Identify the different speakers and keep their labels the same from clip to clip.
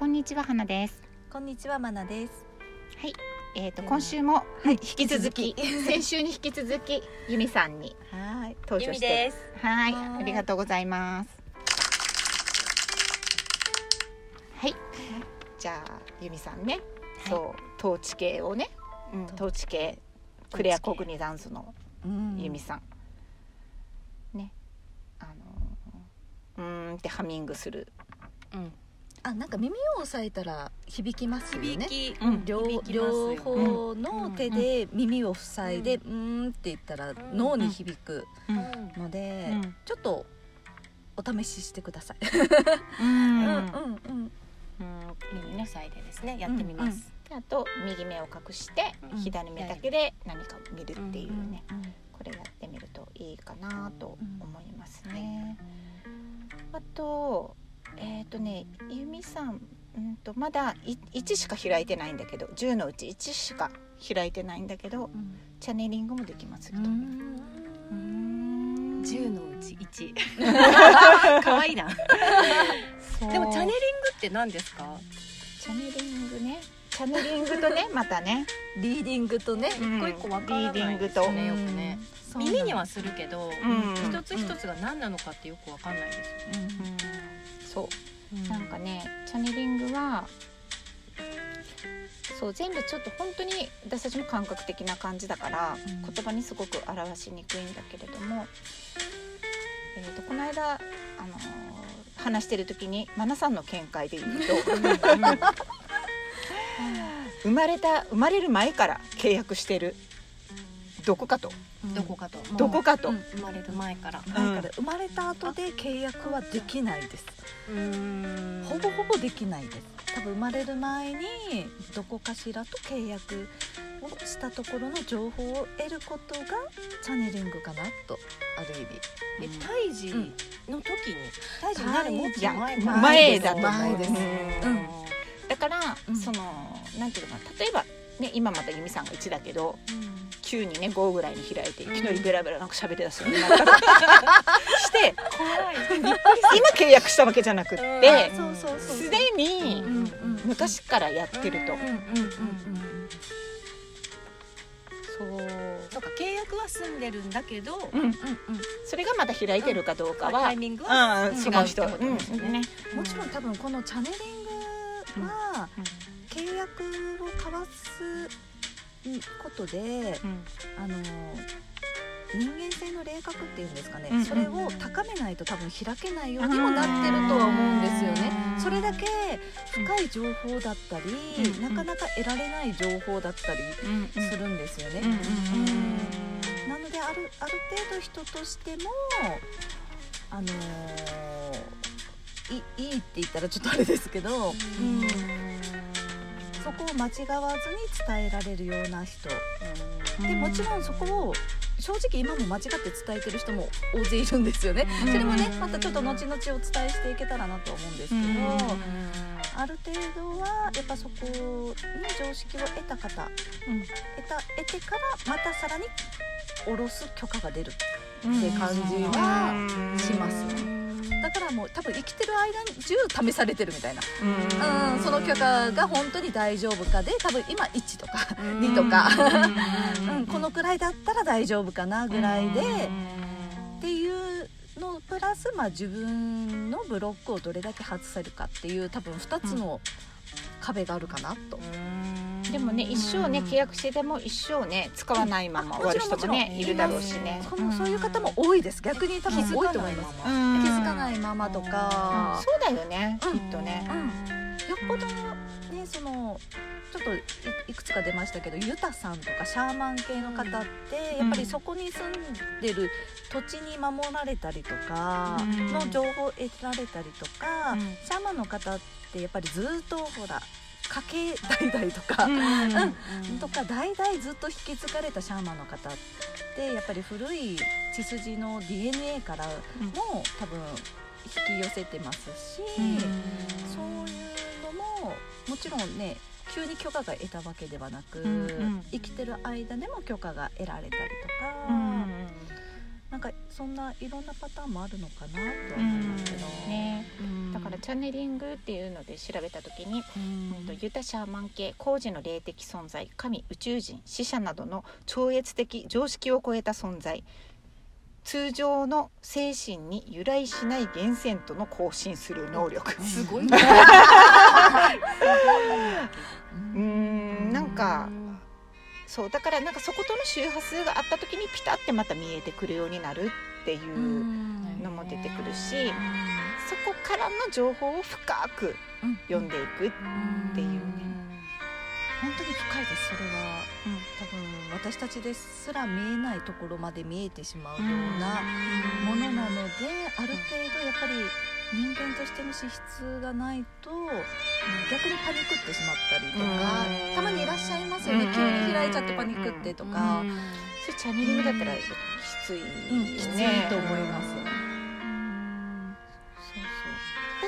Speaker 1: こんにちは花です。
Speaker 2: こんにちはまなです。
Speaker 1: はい。えーと今週も
Speaker 2: はい。
Speaker 1: 引き続き 先週に引き続きゆみさんに
Speaker 2: はい。
Speaker 1: 登場して。
Speaker 3: す。
Speaker 1: はい。
Speaker 2: はい。
Speaker 1: ありがとうございます。はい。じゃあゆみさんね、そう。統治系をね、うん、統治系クレアコグニザンスの
Speaker 2: うん。
Speaker 1: ゆみさん、ね。あのうーんってハミングする
Speaker 3: うん。
Speaker 2: あなんか耳を押さえたら響きますよね。
Speaker 3: 響き、
Speaker 1: うん。
Speaker 2: 両
Speaker 3: 響きます
Speaker 2: 両
Speaker 3: よ
Speaker 2: 方の手で耳を塞いで、
Speaker 3: う
Speaker 2: うん、んって言ったら
Speaker 3: ん
Speaker 2: 脳に響く
Speaker 1: うん。
Speaker 2: ので、
Speaker 1: うん。
Speaker 2: ちょっとお試ししてください。
Speaker 1: うん。
Speaker 2: うんうん
Speaker 1: うん。
Speaker 3: 耳のサイでですね、やってみます。
Speaker 1: であと右目を隠して
Speaker 2: うん。
Speaker 1: 左目だけで何かを見るっていうね、
Speaker 2: うん
Speaker 1: これやってみるといいかなと思います
Speaker 3: うん
Speaker 1: ね。あとえっ、とねゆみさんうんとまだい1しか開いてないんだけど10のうち1しか開いてないんだけど
Speaker 2: うん
Speaker 1: チャネリングもできますよと。
Speaker 2: うん
Speaker 1: うーん
Speaker 3: 十のうち一。可愛いな。
Speaker 1: そう
Speaker 3: でもチャネリングって何ですか？
Speaker 1: チャネリングねチャネリングとね またね
Speaker 2: リーディングとね、
Speaker 1: うん
Speaker 3: 一個一個わからない
Speaker 1: リーディングと
Speaker 3: ですねよくね。耳にはするけど、
Speaker 1: ん
Speaker 3: 一つ一つが何なのかってよくわかんないですよね。
Speaker 1: そう。なんかねチャネリングはそう全部ちょっと本当に私たちも感覚的な感じだから、
Speaker 2: うん。
Speaker 1: 言葉にすごく表しにくいんだけれども、えー、とこの間、あのー話してる時にマナさんの見解で言うと 生まれた生まれる前から契約してるどこかと。
Speaker 2: うん。
Speaker 3: どこかと。
Speaker 1: どこかと。
Speaker 2: うん
Speaker 3: 生まれる前から。
Speaker 2: 前から生まれた後で契約はできないです。
Speaker 3: うん。
Speaker 2: ほぼほぼできないです。多分生まれる前にどこかしらと契約をしたところの情報を得ることがチャネリングかなとある意味。
Speaker 3: え胎児の時に。胎児になるもっと前
Speaker 1: 前だと思う
Speaker 2: 前です。
Speaker 1: うん。だから、
Speaker 2: うん。
Speaker 1: そのなんていうのかな。例えばね今また由美さんが1だけど9にね5ぐらいに開いていきなりベラベラなんか喋り出すようになったりして。今契約したわけじゃなくってすでに
Speaker 2: うんうん
Speaker 1: 昔からやってると、
Speaker 3: うん
Speaker 2: うんうんうん
Speaker 1: そう。
Speaker 3: そう。か契約は済んでるんだけど、
Speaker 1: うん、
Speaker 2: うんうん
Speaker 1: それがまだ開いてるかどうかは、
Speaker 3: タイミングは
Speaker 1: うん、
Speaker 3: 違う
Speaker 1: 人、
Speaker 3: ってことですよね
Speaker 1: うんね
Speaker 2: もちろん多分このチャネリングは契約を交わすことで
Speaker 1: うん。
Speaker 2: あの人間性の霊覚っていうんですかね、
Speaker 1: うん
Speaker 2: それを高めないと多分開けないようにもなってるとは思うんですよね。
Speaker 1: うん。
Speaker 2: それだけ深い情報だったり、
Speaker 1: うん。
Speaker 2: なかなか得られない情報だったり
Speaker 1: うん
Speaker 2: するんですよね、
Speaker 1: うん。うん。
Speaker 2: なのであるある程度人としてもあのーいいいって言ったらちょっとあれですけど、うんそこを間違わずに伝えられるような人。でもちろんそこを正直今も間違って伝えてる人も大勢いるんですよね。
Speaker 1: うん。
Speaker 2: それもねまたちょっと後々お伝えしていけたらなと思うんですけど、ある程度はやっぱそこに常識を得た方、得た得てからまたさらに下ろす許可が出るって感じはしますだからもう多分生きてる間中試されてるみたいな、うん、その許可が本当に大丈夫かで多分今1とか2とか、うん、このくらいだったら大丈夫かなぐらいで、っていうのプラス、まあ、自分のブロックをどれだけ外せるかっていう多分2つの壁があるかなと。
Speaker 1: でもね一生ね契約してても一生ね使わないまま終わる人もねいるだろうしね。
Speaker 2: そういう方も多いです。逆に多分多いと思います。気
Speaker 1: うん
Speaker 2: づかないままとか、
Speaker 1: そうだよね、
Speaker 2: うん。
Speaker 1: きっとね。
Speaker 2: よっぽどねそのちょっといいくつか出ましたけどユタさんとかシャーマン系の方ってやっぱりそこに住んでる土地に守られたりとか
Speaker 1: うん。
Speaker 2: の情報を得られたりとか、
Speaker 1: うん。
Speaker 2: シャーマンの方ってやっぱりずっとほら家系代々とか、
Speaker 1: うん
Speaker 2: とか代々ずっと引き継がれたシャーマンの方ってやっぱり古い血筋の DNA からも多分引き寄せてますし、そういうのももちろんね急に許可が得たわけではなく、生きてる間でも許可が得られたりとか、
Speaker 1: うん
Speaker 2: ななんかそんないろんなパターンもあるのかなとは思いますけど、
Speaker 1: ね。
Speaker 2: うん。
Speaker 1: だからチャネリングっていうので調べた時に、
Speaker 2: うん。
Speaker 1: うんとユタシャーマン系工事の霊的存在神宇宙人死者などの超越的常識を超えた存在。通常の精神に由来しない源泉との交信する能力。
Speaker 3: すごい
Speaker 2: うん
Speaker 3: ね。
Speaker 1: うーん。なんかそうだからなんかそことの周波数があった時にピタってまた見えてくるようになるっていううん。のも出てくるしそこからの情報を深く
Speaker 2: うん
Speaker 1: 読んでいくっていうね。
Speaker 2: 本当に深いですそれは、多分私たちですら見えないところまで見えてしまうようなものなので、ある程度やっぱり人間としての資質がないと逆にパニックってしまったりとか
Speaker 1: うん。
Speaker 2: たまにいらっしゃいますよね。
Speaker 1: うん。
Speaker 2: 急に開いちゃってパニックってとか。
Speaker 1: それチャネリングだったらきついね、
Speaker 2: きついと思います。
Speaker 1: そうそう。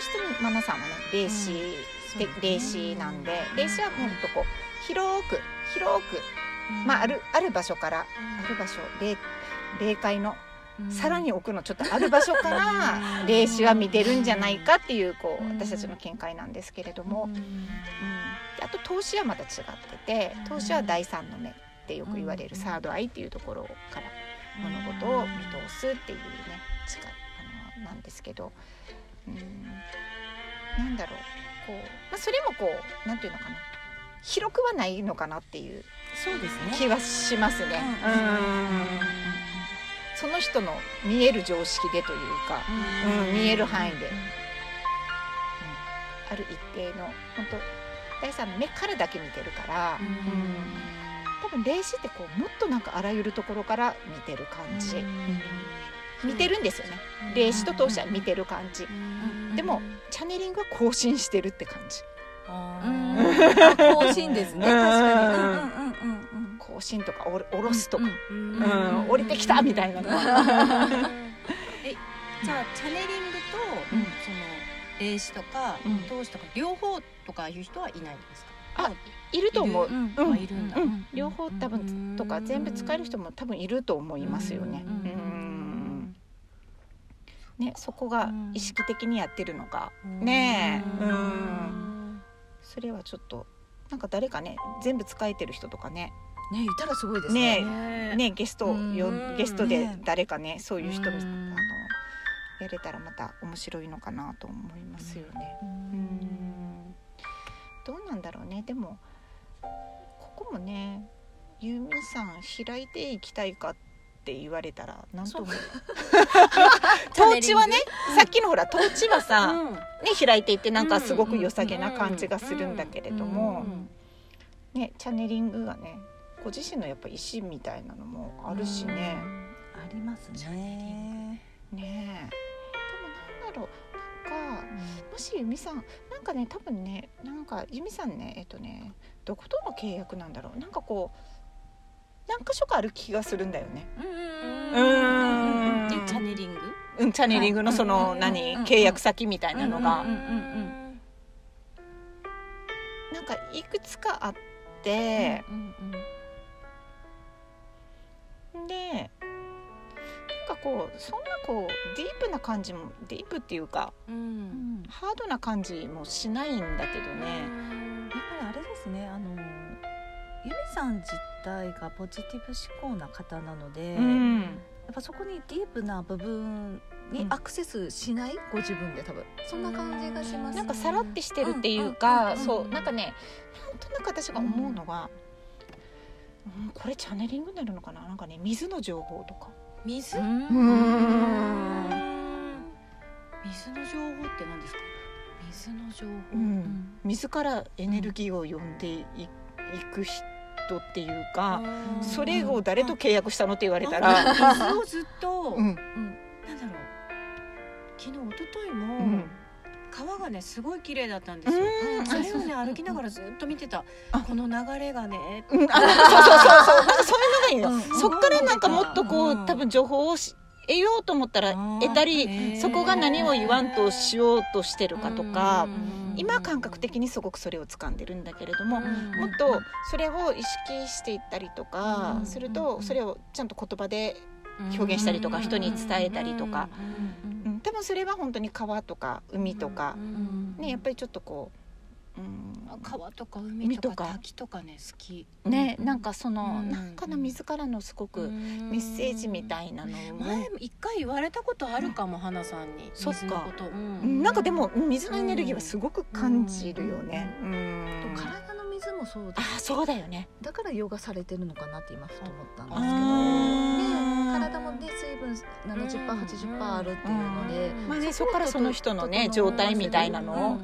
Speaker 1: 私とマナさんはね霊視で霊視なんで霊視はほんとこう広く広くまああるある場所からある場所霊霊界のさらに奥のちょっとある場所から霊視は見てるんじゃないかっていうこう
Speaker 2: うん。
Speaker 1: 私たちの見解なんですけれども、
Speaker 2: うん。
Speaker 1: あと投資はまた違ってて投資は第三の目ってよく言われるサードアイっていうところから物事を見通すっていうねあのなんですけど、うん、なんだろう。こう、まあ、それもこうなんていうのかな。広くはないのかなっていう
Speaker 2: そうですね。
Speaker 1: 気はしますね。
Speaker 2: うん。
Speaker 1: うんその人の見える常識でというか、うん。見える範囲で。ある一定の本当第三の目からだけ見てるから、多分霊視ってこうもっとなんかあらゆるところから見てる感じ、見てるんですよね。霊視と投資は見てる感じ、でもチャネリングは更新してるって感じ。
Speaker 2: うん。更新ですね。
Speaker 1: うん。
Speaker 2: 確かに。うんうんうんうん
Speaker 1: 更新とかおろ下ろすとか、
Speaker 2: うん
Speaker 1: うん
Speaker 2: うん。
Speaker 1: 降りてきたみたいなの。は、
Speaker 3: えじゃあチャネリングと、
Speaker 1: うん。
Speaker 3: その霊視とか、
Speaker 1: うん。
Speaker 3: 投資とか両方とかいう人はいないんですか？
Speaker 1: あいると思う、
Speaker 2: うん。
Speaker 1: うん。両方多分とか全部使える人も多分いると思いますよね。ねそこが意識的にやってるのか、ねえ。
Speaker 2: う
Speaker 1: うんん。それはちょっとなんか誰かね全部使えてる人とかね
Speaker 2: ねいたらすごいですね。
Speaker 1: ねねゲストよゲストで
Speaker 2: ね。
Speaker 1: 誰かねそういう人み
Speaker 2: うん。
Speaker 1: あのやれたらまた面白いのかなと思いますよね。
Speaker 2: う
Speaker 1: うん。んどうなんだろうね。でもここもねユーミンさん開いていきたいかって言われたらなんとも。トーチはねさっきのほらトーチはさ、
Speaker 3: うん。
Speaker 1: ね、開いていってなんかすごく良さげな感じがするんだけれども、ね、チャネリングがねご自身のやっぱ意思みたいなのもあるしね。
Speaker 2: ありますね。
Speaker 1: ねえ。でもなんだろう。なんかもし由美さんなんかね多分ねなんか由美さんねえっとねどことの契約なんだろう。なんかこう何箇所かある気がするんだよね。
Speaker 2: うん。
Speaker 1: うん。
Speaker 3: でチャネリング？
Speaker 1: うん、チャネリングのその、
Speaker 2: うん
Speaker 1: 何、
Speaker 2: うん
Speaker 1: 契約先みたいなのが、
Speaker 2: うんうんうん
Speaker 1: なんかいくつかあって、
Speaker 2: うん
Speaker 1: でなんかこうそんなこうディープな感じもディープっていうか
Speaker 3: う
Speaker 2: うん。ん
Speaker 1: ハードな感じもしないんだけどね。
Speaker 2: やっぱりあれですねあの由美さん自体がポジティブ思考な方なので、
Speaker 1: うん。
Speaker 2: やっぱそこにディープな部分にアクセスしない、ご自分で多分そんな感じがします
Speaker 1: なんかさらってしてるっていうか、
Speaker 2: うん。
Speaker 1: そう。なんかねなんとなく私が思うのが、うんこれチャネリングになるのかな？なんかね水の情報とか。
Speaker 3: 水？水の情報って何ですか？水の情報、
Speaker 1: うん。水からエネルギーを呼んでい,、く人っていうか、
Speaker 2: うん。
Speaker 1: それを誰と契約したのって言われたら、
Speaker 3: 水をずっと、
Speaker 1: うん。
Speaker 3: なんだろう。昨日一昨日も、
Speaker 1: うん
Speaker 3: 川がねすごい綺麗だったんですよ、
Speaker 1: うん。
Speaker 3: それをね歩きながらずっと見てた、
Speaker 1: あ。
Speaker 3: この流れがね
Speaker 1: うん、あそうそうそうそう。なんかそういうのがいいの、
Speaker 2: うん。
Speaker 1: そっからなんかもっとこう、
Speaker 3: うん
Speaker 1: 多分情報をし得ようと思ったら得たり、そこが何を言わんとしようとしてるかとか、
Speaker 3: うん。
Speaker 1: 今感覚的にすごくそれを掴んでるんだけれども、
Speaker 3: うん。
Speaker 1: もっとそれを意識していったりとか
Speaker 2: うん。
Speaker 1: すると、それをちゃんと言葉で表現したりとか人に伝えたりとか、多分それは本当に川とか海とか、ね、やっぱりちょっとこう、うん
Speaker 3: 川とか海とか滝とかね好き。
Speaker 1: ね、なんかその、
Speaker 3: うん
Speaker 1: なんかの自らのすごくメッセージみたいなのを、
Speaker 3: 前一回言われたことあるかも花さんに。
Speaker 1: そっか。
Speaker 3: う
Speaker 1: うん。んなんかでも水のエネルギーはすごく感じるよね。うん。
Speaker 2: 体の水もそうです
Speaker 1: あそうだよね。
Speaker 2: だからヨガされてるのかなって今ふと思ったんですけど体もね水分 70%80% あるっていうので、
Speaker 1: まあねそこからその人のね状態みたいなの。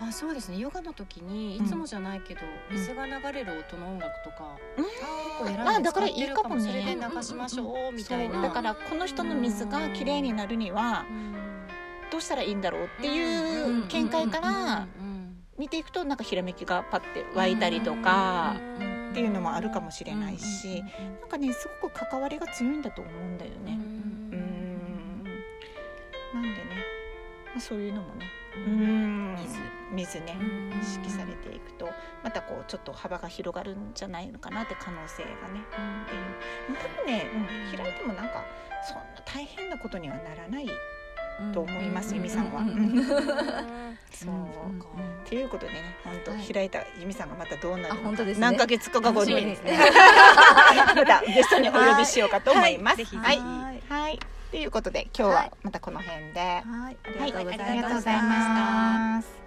Speaker 3: あそうですね。ヨガの時にいつもじゃないけど、水が流れる音の音楽とか結構選んで
Speaker 1: あだからいい
Speaker 3: 使ってる
Speaker 1: かもね
Speaker 3: それで流しましょうみたいな。
Speaker 1: だからこの人の水がきれいになるにはどうしたらいいんだろうっていう見解から見ていくとなんかひらめきがパッて湧いたりとかっていうのもあるかもしれないしなんかねすごく関わりが強いんだと思うんだよね。うんなんでね、まあ、そういうのもねうん。水ね意識されていくとまたこうちょっと幅が広がるんじゃないのかなって可能性がねっていう。多分ね、うん、開いてもなんかそんな大変なことにはならないと思います、由美さんは。うん そう。ということでね本当、
Speaker 2: はい。
Speaker 1: 開いた由美さんがまたどうなるのか。何ヶ月か後に
Speaker 3: ですね。
Speaker 1: またゲストにお呼びしようかと思います。
Speaker 3: はい。
Speaker 1: はい、ということで今日はまたこの辺で、
Speaker 2: はい、
Speaker 1: はい、
Speaker 2: ありがとうございました